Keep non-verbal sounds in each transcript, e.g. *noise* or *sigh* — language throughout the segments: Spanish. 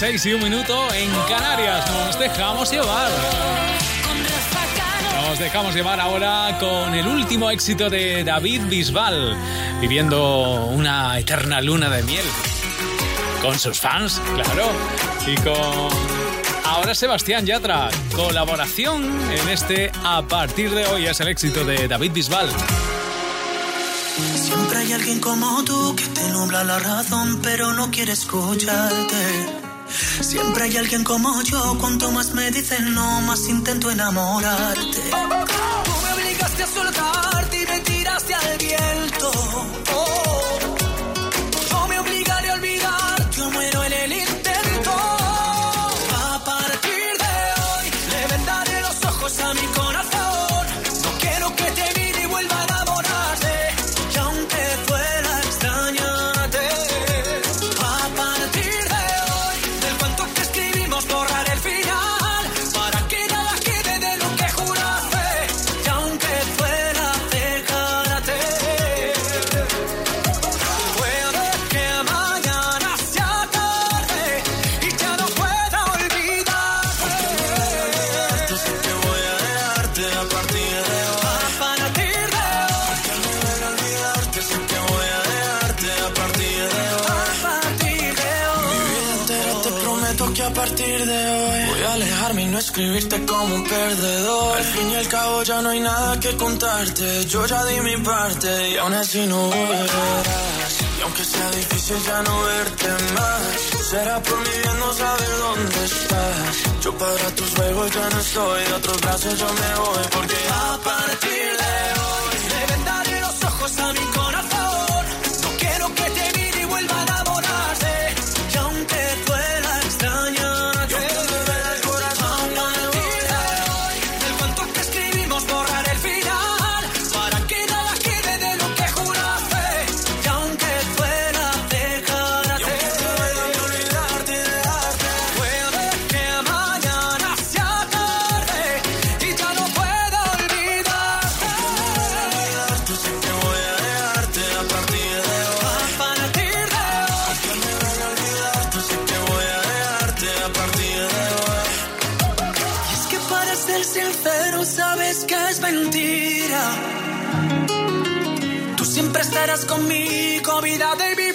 6 y un minuto en Canarias. Nos dejamos llevar. Nos dejamos llevar ahora con el último éxito de David Bisbal, viviendo una eterna luna de miel. Con sus fans, claro. Y con Ahora Sebastián Yatra, colaboración en este A partir de hoy es el éxito de David Bisbal. Siempre hay alguien como tú que te nubla la razón pero no quiere escucharte. Siempre hay alguien como yo, cuanto más me dicen no, más intento enamorarte. Tú me obligaste a soltarte y me tiraste al viento. Oh, ya no hay nada que contarte. Yo ya di mi parte y aún así no volverás. Y aunque sea difícil ya no verte más, será por mi bien no saber dónde estás. Yo para tus juegos ya no estoy, de otros brazos yo me voy porque a partir de mentira. Tú siempre estarás conmigo, vida de vida.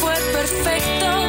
fue perfecto.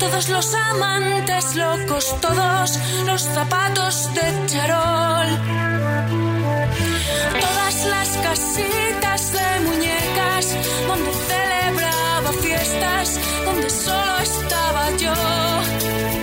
Todos los amantes locos, todos los zapatos de charol. Todas las casitas de muñecas donde celebraba fiestas, donde solo estaba yo.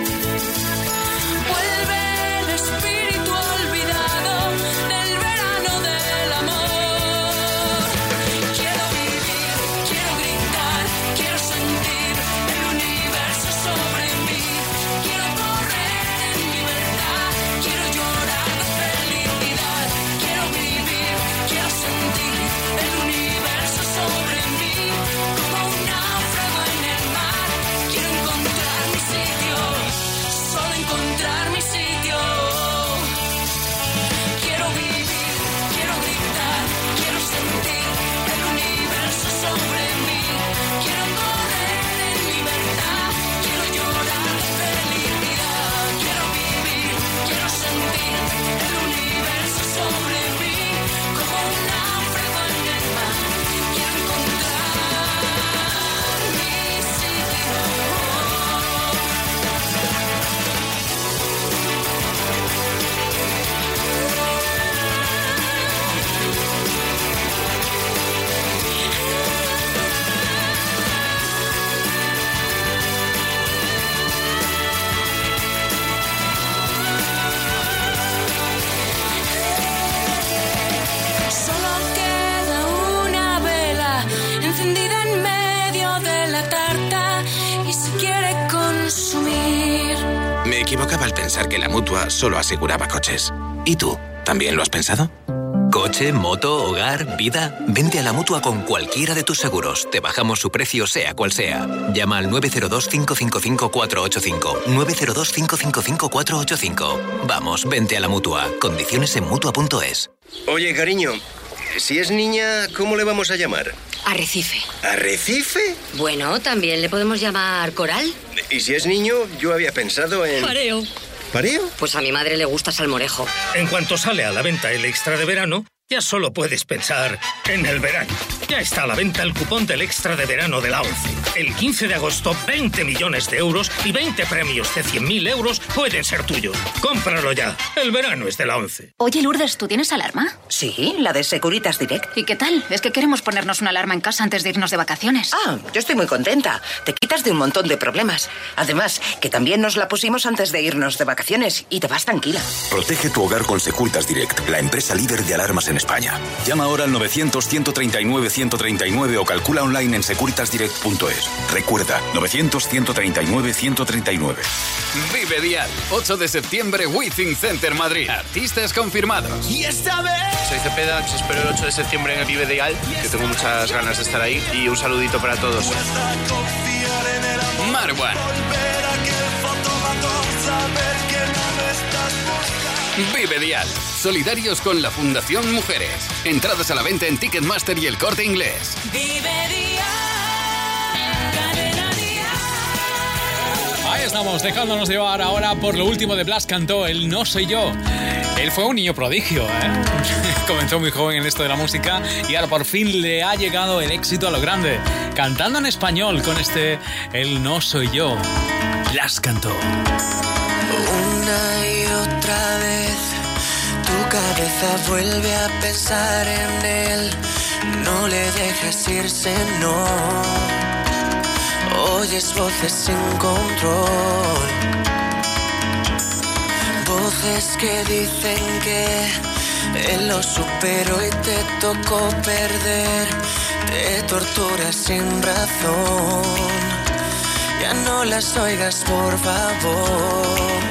Al pensar que la mutua solo aseguraba coches. ¿Y tú? ¿También lo has pensado? Coche, moto, hogar, vida. Vente a la mutua con cualquiera de tus seguros. Te bajamos su precio, sea cual sea. Llama al 902-555-485. 902-555-485. Vamos, vente a la mutua. Condiciones en mutua.es. Oye, cariño, si es niña, ¿cómo le vamos a llamar? Arrecife. ¿Arrecife? Bueno, también le podemos llamar coral. Y si es niño, yo había pensado en... Mareo. ¿Pareo? Pues a mi madre le gusta salmorejo. En cuanto sale a la venta el extra de verano, ya solo puedes pensar en el verano. Ya está a la venta el cupón del extra de verano de la ONCE. El 15 de agosto, 20 millones de euros y 20 premios de 100.000 euros pueden ser tuyos. Cómpralo ya. El verano es de la ONCE. Oye, Lourdes, ¿tú tienes alarma? Sí, la de Securitas Direct. ¿Y qué tal? Es que queremos ponernos una alarma en casa antes de irnos de vacaciones. Ah, yo estoy muy contenta. Te quitas de un montón de problemas. Además, que también nos la pusimos antes de irnos de vacaciones y te vas tranquila. Protege tu hogar con Securitas Direct, la empresa líder de alarmas en España. Llama ahora al 900-139-139 o calcula online en securitasdirect.es. Recuerda, 900-139-139. Vive Dial, 8 de septiembre, Withing Center Madrid. Artistas confirmados. Y esta vez. Soy Cepeda, os espero el 8 de septiembre en el Vive Dial, que tengo muchas ganas de estar ahí. Y un saludito para todos. Marwan. Vive Dial, solidarios con la Fundación Mujeres. Entradas a la venta en Ticketmaster y el corte inglés. Ahí estamos, dejándonos llevar ahora por lo último de Blas cantó, el No Soy Yo. Él fue un niño prodigio, ¿eh? *laughs* Comenzó muy joven en esto de la música y ahora por fin le ha llegado el éxito a lo grande. Cantando en español con este El No Soy Yo. Blas cantó. Una y otra vez tu cabeza vuelve a pensar en él. No le dejes irse, no. Oyes voces sin control. Voces que dicen que Él lo superó y te tocó perder. Te tortura sin razón. Ya no las oigas, por favor.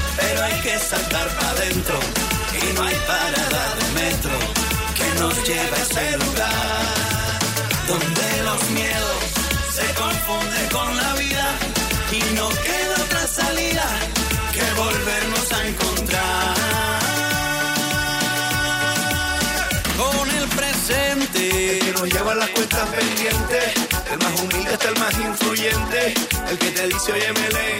pero hay que saltar para adentro. Y no hay parada de metro que nos lleve a ese lugar donde los miedos se confunden con la vida y no queda otra salida que volvernos a encontrar con el presente. Que nos lleva las cuentas pendientes, el más humilde hasta el más influyente, el que te dice, oye, Melén,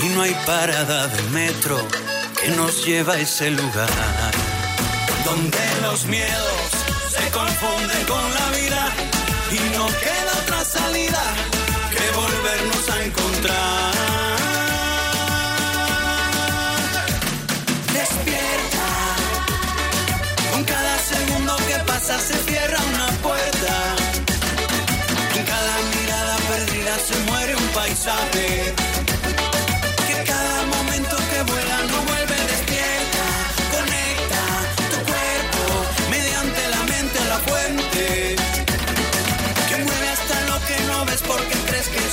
Y no hay parada de metro que nos lleva a ese lugar. Donde los miedos se confunden con la vida y no queda otra salida que volvernos a encontrar. Despierta, con cada segundo que pasa se cierra una puerta. En cada mirada perdida se muere un paisaje.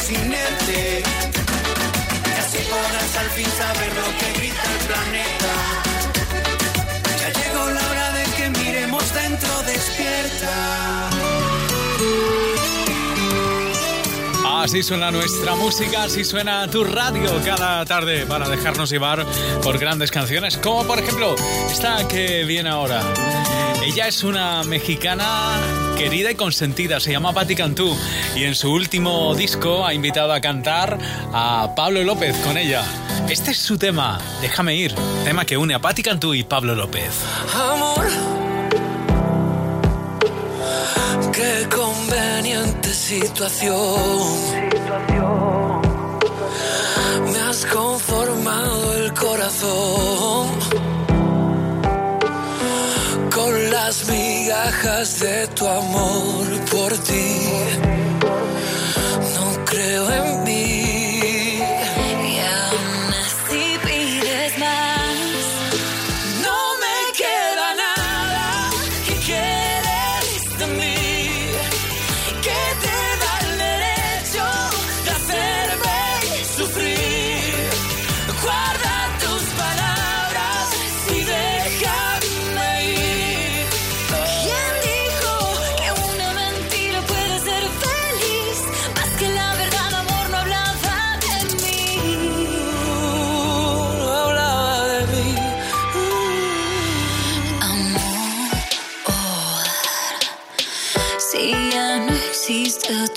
Inerte. Y así podrás al fin saber lo que Así suena nuestra música, así suena tu radio cada tarde para dejarnos llevar por grandes canciones, como por ejemplo esta que viene ahora. Ella es una mexicana querida y consentida, se llama Patti Cantú y en su último disco ha invitado a cantar a Pablo López con ella. Este es su tema, Déjame ir, tema que une a Patti Cantú y Pablo López. Amor, qué conveniente situación. Me has conformado el corazón con las migajas de tu amor por ti. No creo en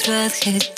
existe otro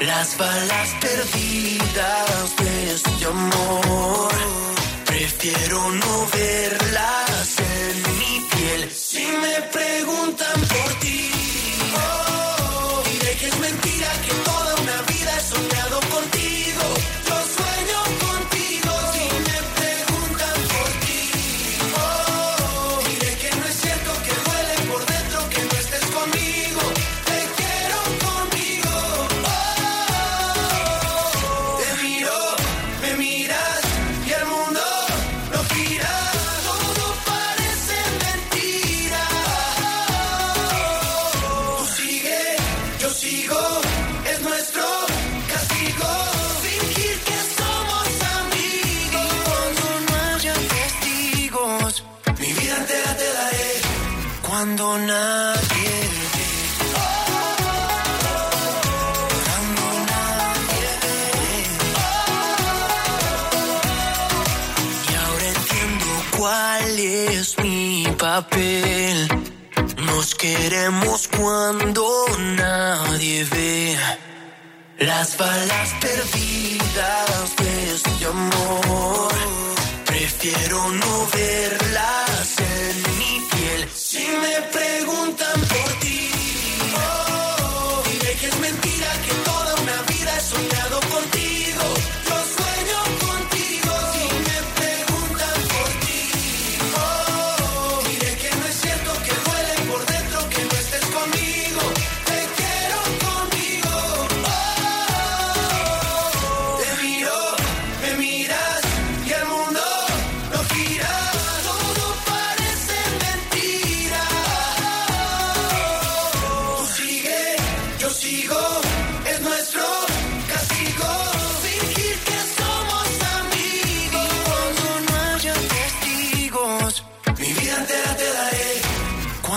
Las balas perdidas de este amor. Prefiero no verlas en mi piel. Si me preguntan por ti,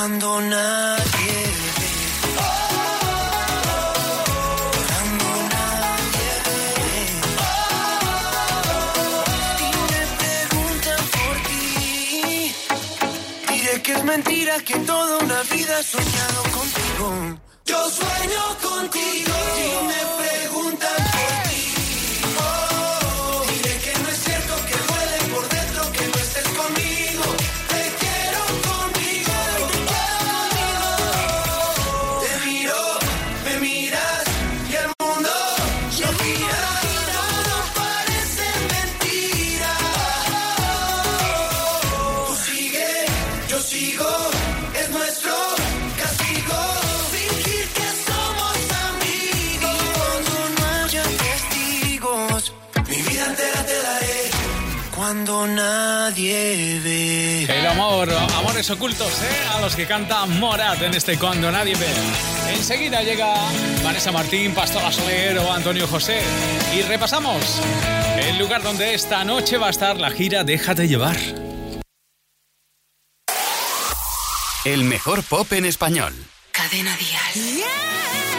Cuando nadie ve. Que es mentira que toda una vida he soñado contigo. Yo sueño contigo. Si Amores ocultos, ¿eh? A los que canta Morat en este Cuando Nadie Ve. Enseguida llega Vanessa Martín, Pastora Soler o Antonio José. Y repasamos el lugar donde esta noche va a estar la gira Déjate llevar. El mejor pop en español. Cadena Dial. Dos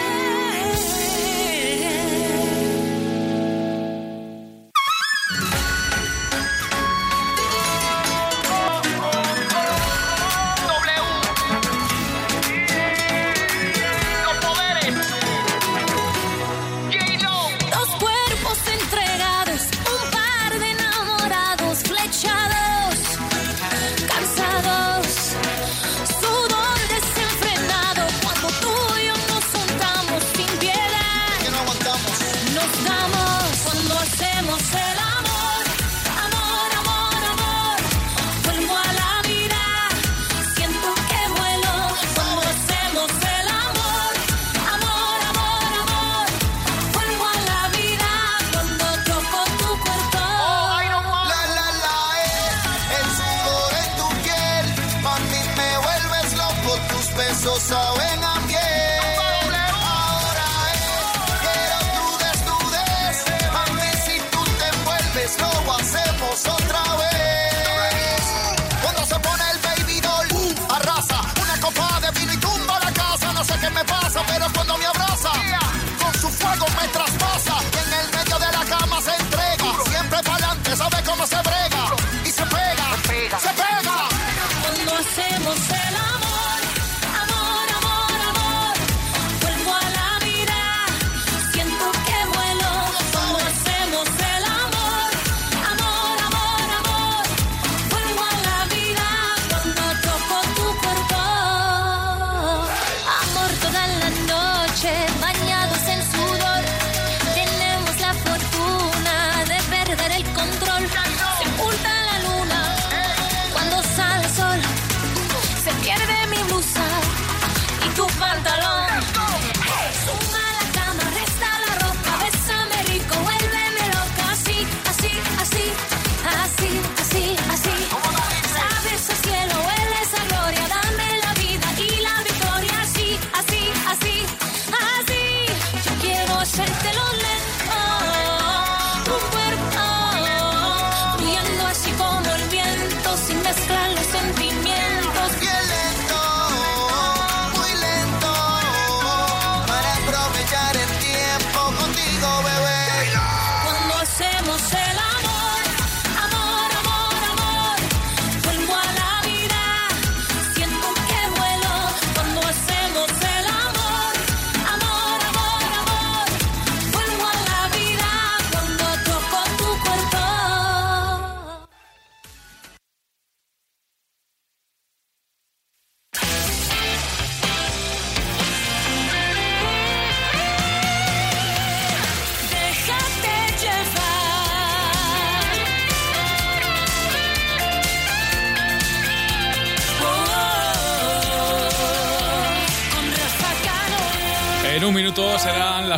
Hacemos el.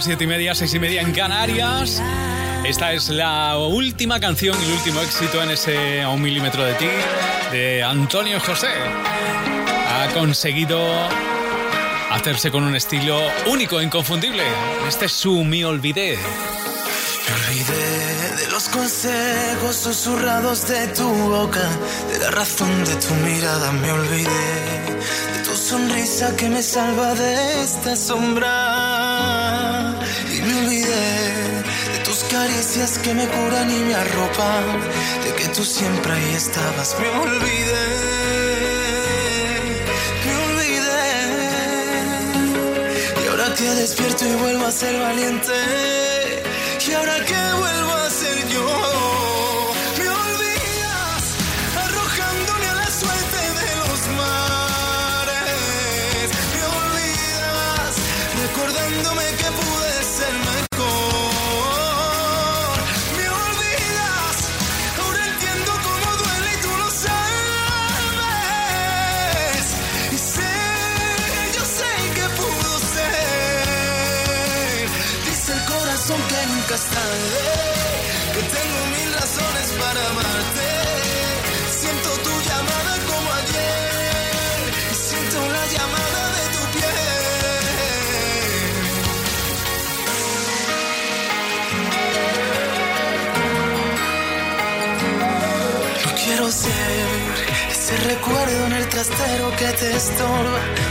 Siete y media, seis y media en Canarias. Esta es la última canción y el último éxito en ese A un milímetro de ti de Antonio José. Ha conseguido hacerse con un estilo único, inconfundible. Este es su Me Olvidé. Me olvidé de los consejos susurrados de tu boca, de la razón de tu mirada. Me olvidé de tu sonrisa que me salva de esta sombra. Me olvidé de tus caricias que me curan y me arropan, de que tú siempre ahí estabas. Me olvidé. Me olvidé. Y ahora que despierto y vuelvo a ser valiente. Y ahora que vuelvo a ser yo.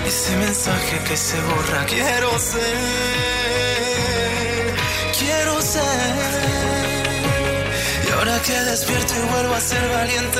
Ese mensaje que se borra. Quiero ser, quiero ser. Y ahora que despierto y vuelvo a ser valiente,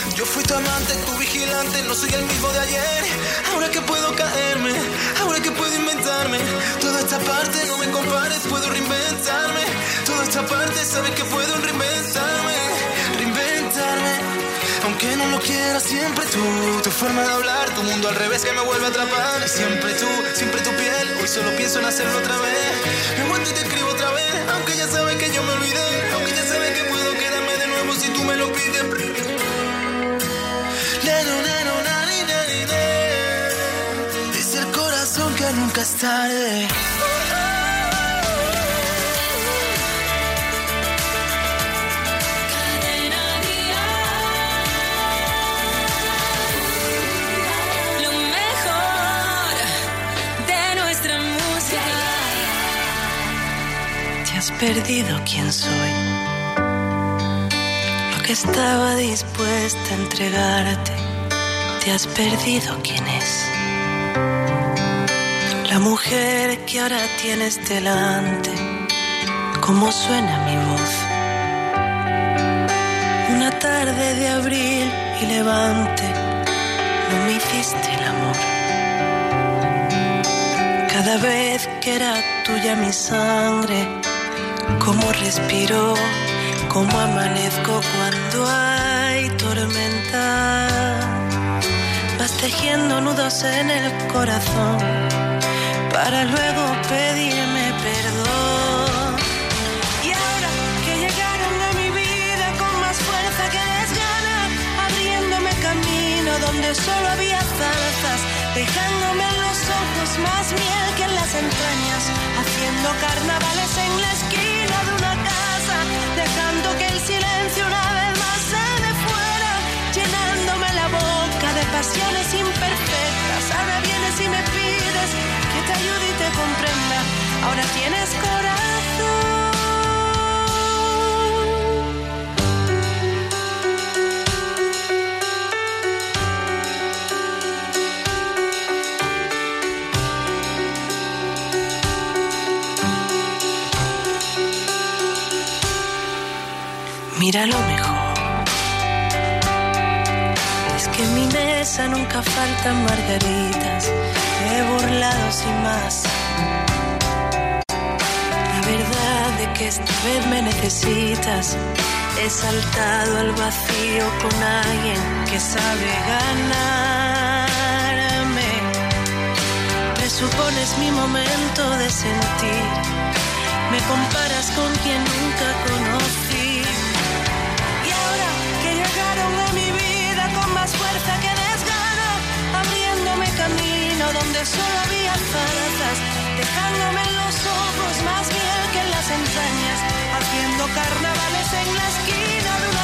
Yo fui tu amante, tu vigilante, no soy el mismo de ayer. Ahora que puedo caerme, ahora que puedo inventarme. Toda esta parte no me compares, puedo reinventarme. Toda esta parte sabes que puedo reinventarme, reinventarme. Aunque no lo quiera, siempre tú. Tu forma de hablar, tu mundo al revés que me vuelve a atrapar. Siempre tú, siempre tu piel. Hoy solo pienso en hacerlo otra vez. Me muerto y te escribo otra vez. Aunque ya sabes que yo me olvidé. Aunque ya sabes que puedo quedarme de nuevo si tú me lo pides. nunca es tarde. has perdido quién soy, lo que estaba dispuesta a entregarte, te has perdido quién es. La mujer que ahora tienes delante, cómo suena mi voz. Una tarde de abril y levante, no me hiciste el amor. Cada vez que era tuya mi sangre, cómo respiro, cómo amanezco cuando hay tormenta. Vas tejiendo nudos en el corazón para luego pedirme perdón. Y ahora que llegaron a mi vida con más fuerza que desgana, abriéndome camino donde solo había zarzas, dejándome en los ojos más miel que en las entrañas, haciendo carnavales en la esquina de una casa, dejando que el silencio una vez más se me fuera, llenándome la boca de pasiones imperfectas. Ahora vienes y me pides y te comprenda. Ahora tienes corazón. Mira lo mejor. Es que en mi mesa nunca faltan margaritas. He burlado sin más. La verdad de que esta vez me necesitas. He saltado al vacío con alguien que sabe ganarme. Presupones mi momento de sentir. Me comparas con quien nunca conocí. Solo había zarzas, dejándome en los ojos más miel que en las entrañas, haciendo carnavales en la esquina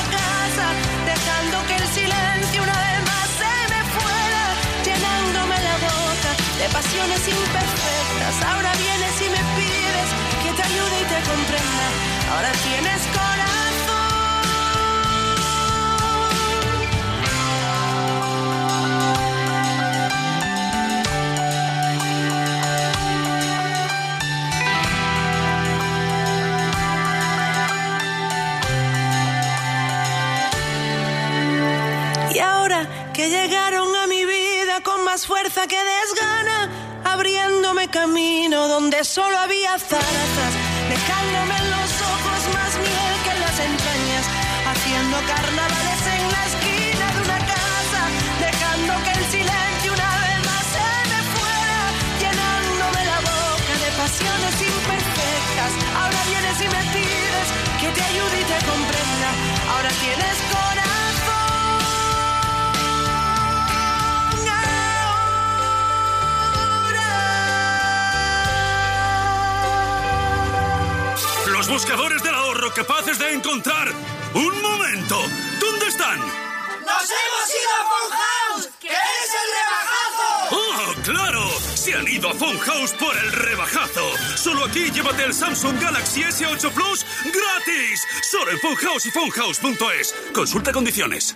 llegaron a mi vida con más fuerza que desgana, abriéndome camino donde solo había zarzas, dejándome en los ojos más miel que en las entrañas, haciendo carnavales en la esquina de una casa, dejando que el silencio una vez más se me fuera, llenándome la boca de pasiones imperfectas. Ahora vienes y me pides que te ayude y te comprenda. Ahora tienes corazón. Los buscadores del ahorro capaces de encontrar un momento. ¿Dónde están? ¡Nos hemos ido a Funhouse! ¡Que es el rebajazo! ¡Oh, claro! Se han ido a Phone House por el rebajazo. Solo aquí llévate el Samsung Galaxy S8 Plus gratis. Solo en Funhouse y Funhouse.es. Consulta condiciones.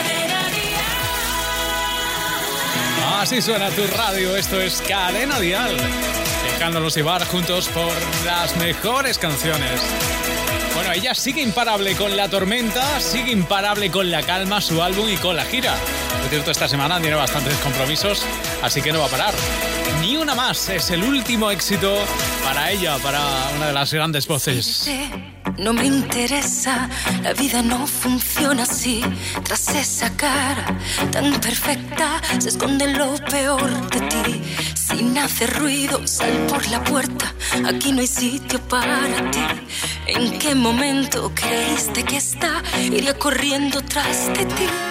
Así suena tu radio, esto es Cadena Dial. Dejándonos llevar juntos por las mejores canciones. Bueno, ella sigue imparable con la tormenta, sigue imparable con la calma, su álbum y con la gira. Por cierto, esta semana tiene bastantes compromisos, así que no va a parar. Ni una más, es el último éxito para ella, para una de las grandes voces. No me interesa, la vida no funciona así. Tras esa cara tan perfecta se esconde lo peor de ti. Sin hacer ruido, sal por la puerta. Aquí no hay sitio para ti. ¿En qué momento creíste que está? Iría corriendo tras de ti.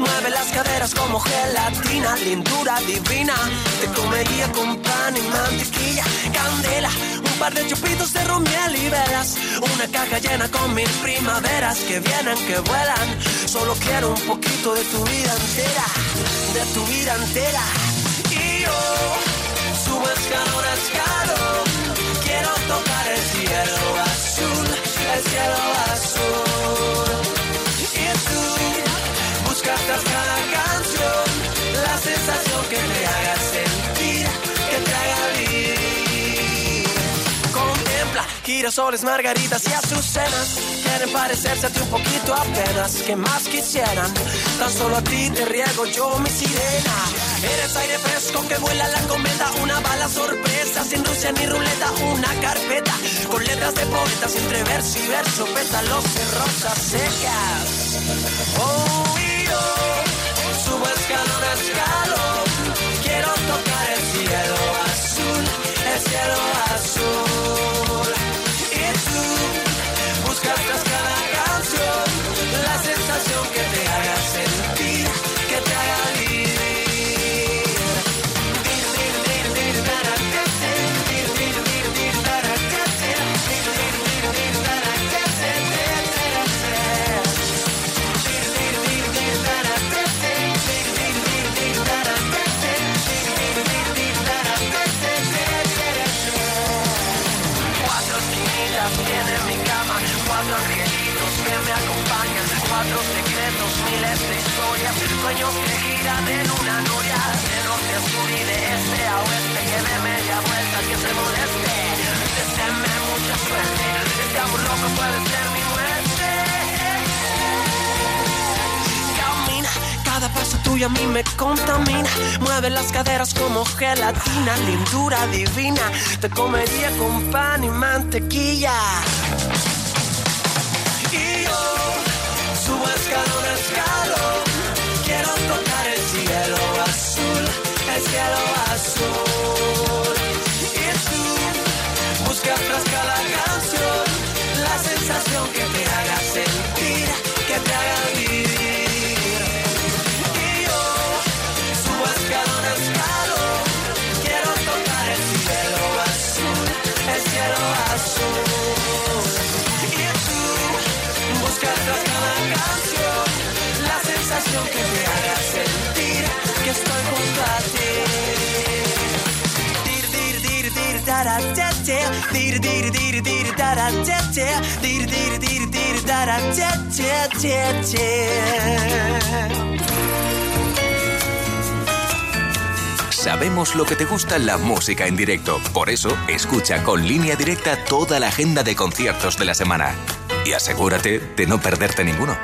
Mueve las caderas como gelatina, lindura divina. Te comería con pan y mantequilla, candela. Un par de chupitos de ron, miel y velas. Una caja llena con mil primaveras que vienen, que vuelan. Solo quiero un poquito de tu vida entera, de tu vida entera. Y yo subo escalón a escalón. Quiero tocar el cielo azul, el cielo azul. Girasoles, margaritas y azucenas. Quieren parecerse a ti un poquito apenas. que más quisieran? Tan solo a ti te riego yo mi sirena. Eres aire fresco que vuela la cometa. Una bala sorpresa, sin Rusia ni ruleta. Una carpeta con letras de poetas entre verso y verso. Pétalos de rosas secas. Oh, y yo subo escalón a escalón. Quiero tocar el cielo azul, el cielo azul. Sueños que giran en una noria, de norte a sur y de este a oeste, que de media vuelta que se moleste, deséame mucha suerte, este amor loco puede ser mi muerte. Camina, cada paso tuyo a mí me contamina. Mueve las caderas como gelatina, lindura divina. Te comería con pan y mantequilla. Y yo subo escalón. Azul. Y tú buscas tras cada canción la sensación que te Sabemos lo que te gusta la música en directo. Por eso, escucha con línea directa toda la agenda de conciertos de la semana. Y asegúrate de no perderte ninguno.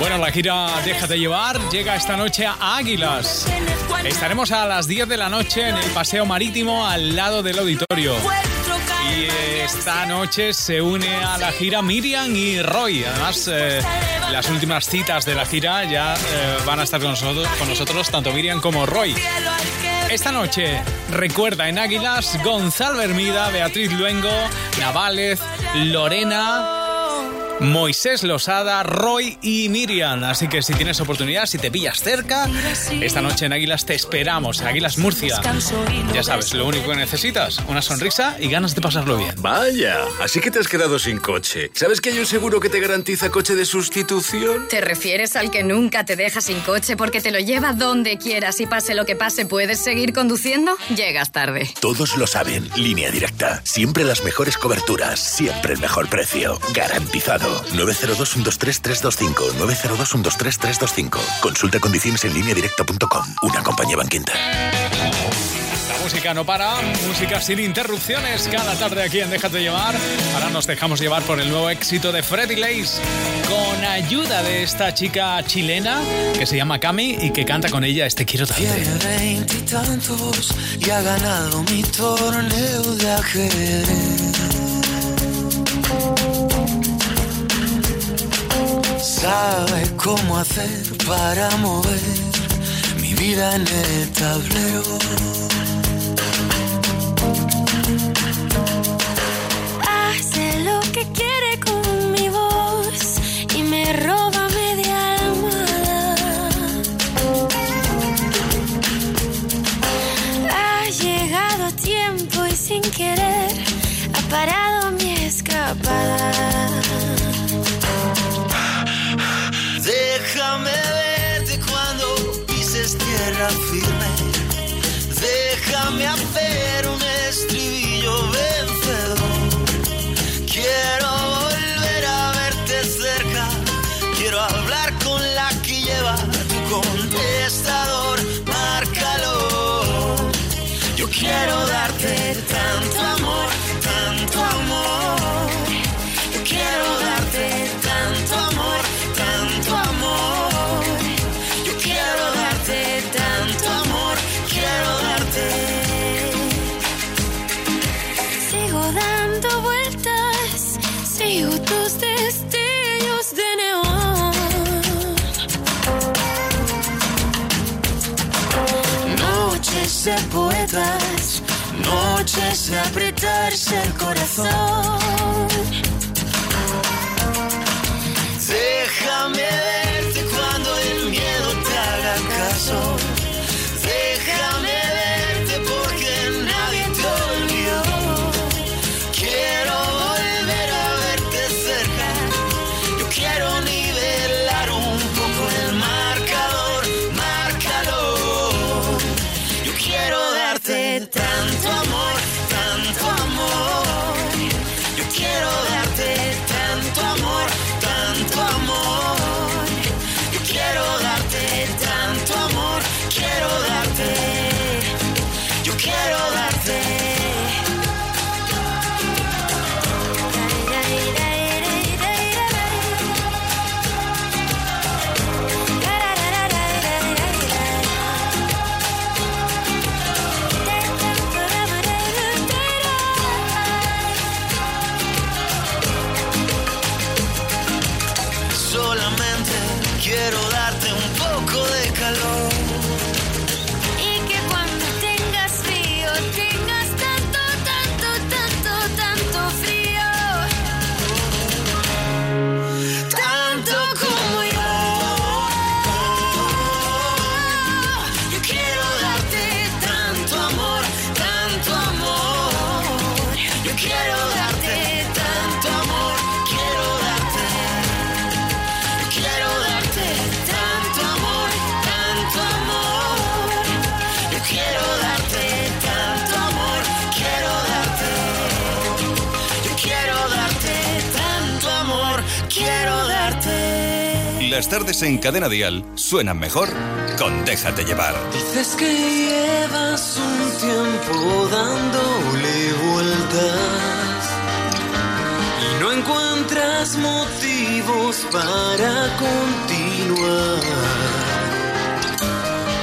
Bueno, la gira Déjate llevar llega esta noche a Águilas. Estaremos a las 10 de la noche en el paseo marítimo al lado del auditorio. Y esta noche se une a la gira Miriam y Roy. Además, eh, las últimas citas de la gira ya eh, van a estar con nosotros, con nosotros, tanto Miriam como Roy. Esta noche, recuerda en Águilas, Gonzalo Hermida, Beatriz Luengo, Navález, Lorena. Moisés Losada, Roy y Miriam. Así que si tienes oportunidad, si te pillas cerca, esta noche en Águilas te esperamos, en Águilas Murcia. Ya sabes, lo único que necesitas, una sonrisa y ganas de pasarlo bien. Vaya, así que te has quedado sin coche. ¿Sabes que hay un seguro que te garantiza coche de sustitución? ¿Te refieres al que nunca te deja sin coche porque te lo lleva donde quieras y pase lo que pase, puedes seguir conduciendo? Llegas tarde. Todos lo saben. Línea directa. Siempre las mejores coberturas. Siempre el mejor precio. Garantizado. 902-123-325. 902-123-325. Consulta condiciones en línea directa.com. Una compañía banquinta. La música no para, música sin interrupciones cada tarde aquí en Déjate llevar. Ahora nos dejamos llevar por el nuevo éxito de Freddy Lace con ayuda de esta chica chilena que se llama Cami y que canta con ella este Quiero tanto. Tiene veintitantos y ha ganado mi torneo de ajedrez. Sabe cómo hacer para mover mi vida en el tablero. Hace lo que quiere tierra firme. Déjame hacer un estribillo poetas, noches de apretarse el corazón. Las tardes en Cadena Dial suenan mejor con Déjate llevar. Dices que llevas un tiempo dándole vueltas y no encuentras motivos para continuar.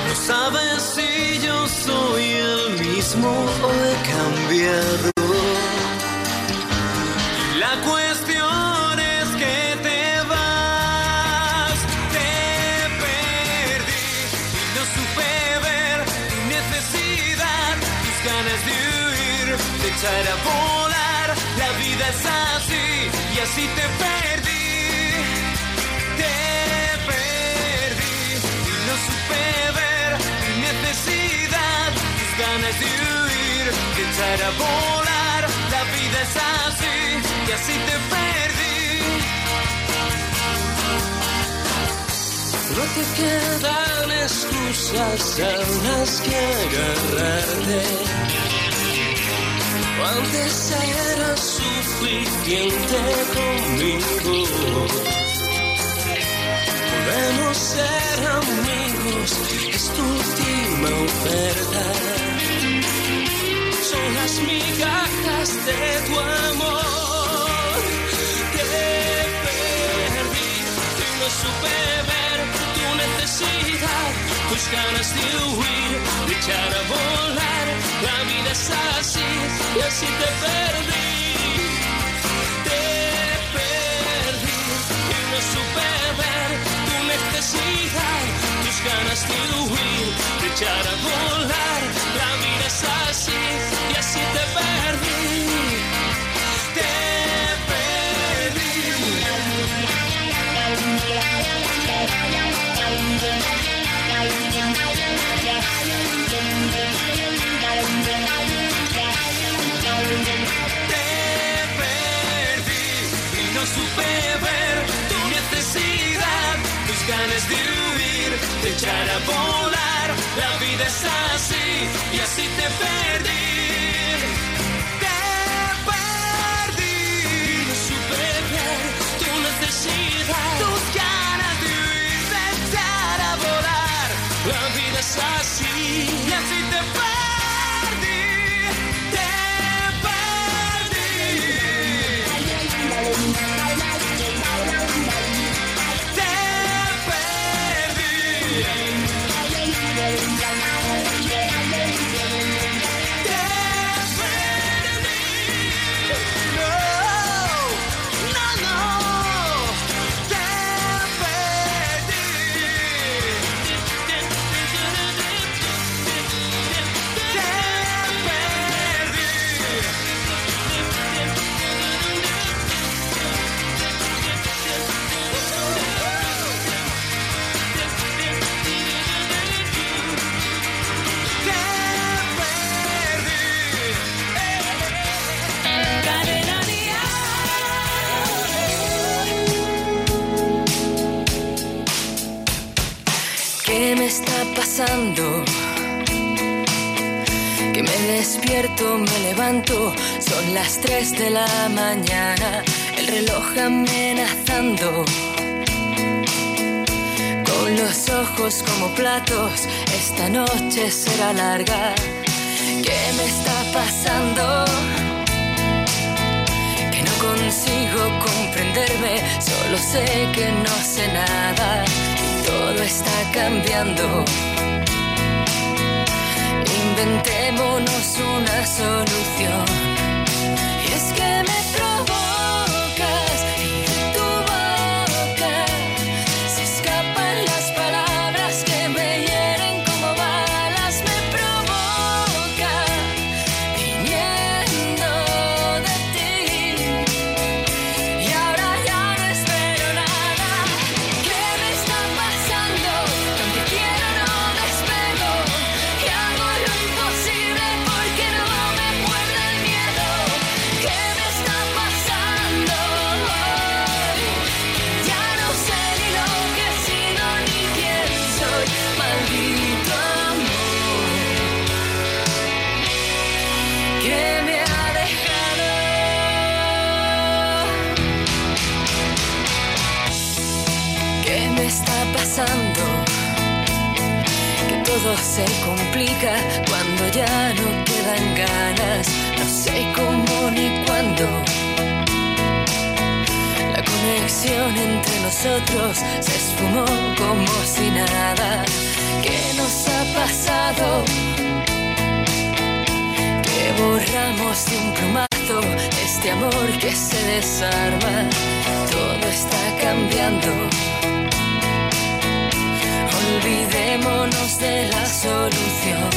No sabes si yo soy el mismo o he cambiado. Echar a volar. La vida es así y así te perdí, te perdí y no supe ver tu necesidad, tus ganas de huir, de echar a volar. La vida es así y así te perdí. No te quedan excusas a las que agarrarte. Antes era suficiente conmigo. Podemos ser amigos, es tu última oferta. Son las migajas de tu amor. Te perdí y no supe ver necesidad, tus ganas de huir, de echar a volar. La vida es así y así te perdí. Te perdí y no supe ver tu necesidad, tus ganas de huir, de echar a volar. La vida es así y así te perdí. Ganas de huir, de echar a volar. La vida es así y así te perdí. Las 3 de la mañana, el reloj amenazando. Con los ojos como platos, esta noche será larga. ¿Qué me está pasando? Que no consigo comprenderme, solo sé que no sé nada todo está cambiando. Inventémonos una solución. Se complica cuando ya no quedan ganas, no sé cómo ni cuándo. La conexión entre nosotros se esfumó como si nada. ¿Qué nos ha pasado? Que borramos de un plumazo este amor que se desarma. Todo está cambiando. Olvidémonos de la solución.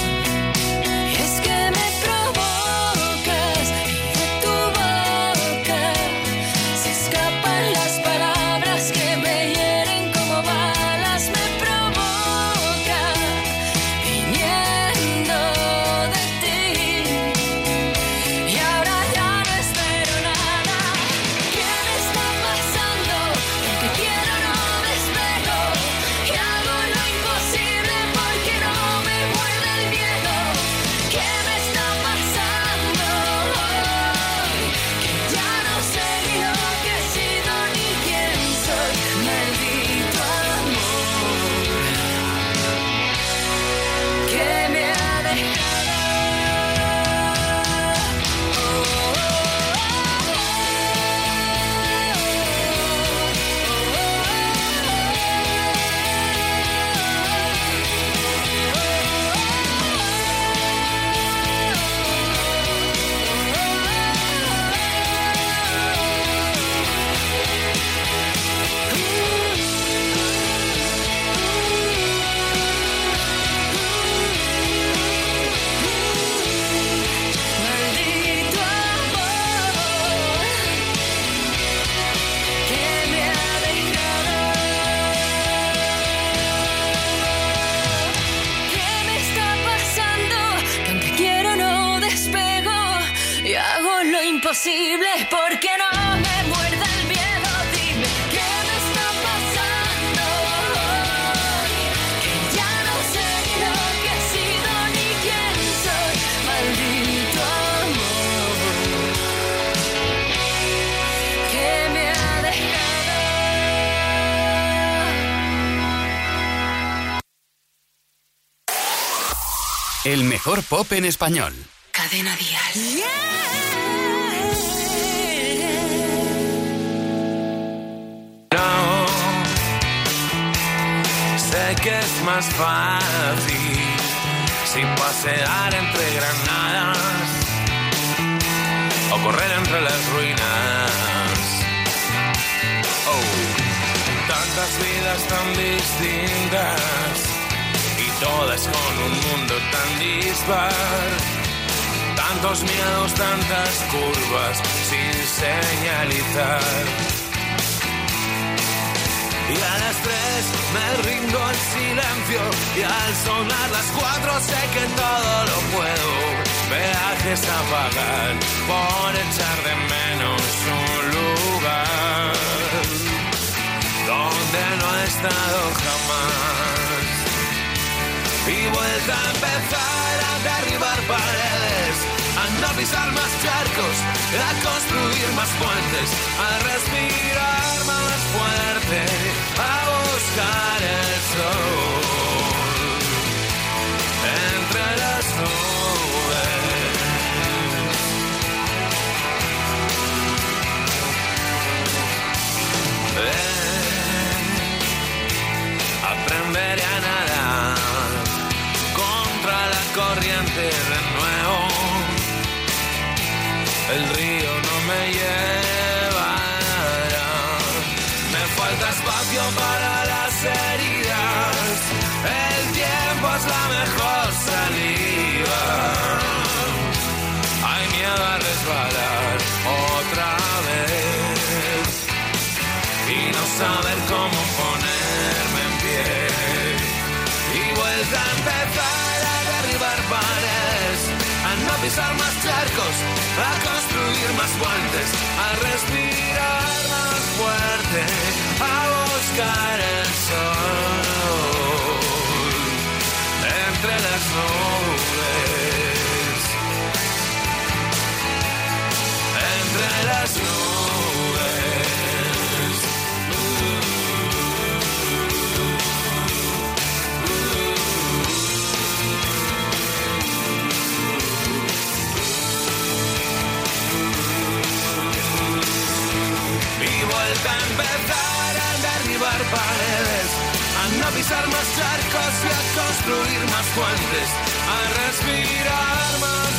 Pop en español. Cadena Dial. No, sé que es más fácil sin pasear entre granadas o correr entre las ruinas. Oh, tantas vidas tan distintas todas con un mundo tan dispar. Tantos miedos, tantas curvas sin señalizar. Y a las tres me rindo al silencio y al sonar las cuatro sé que todo lo puedo. Peajes a pagar por echar de menos un lugar donde no he estado jamás. A empezar a derribar paredes, a no pisar más charcos, a construir más puentes, a respirar más fuerte, a buscar el sol El río no me llevará. Me falta espacio para las heridas. El tiempo es la mejor salida. Hay miedo a resbalar otra vez y no saber cómo ponerme en pie. Y vuelta a empezar a derribar paredes, a no pisar más charcos, a más puentes, a respirar pisar más charcos y a construir más puentes, a respirar más.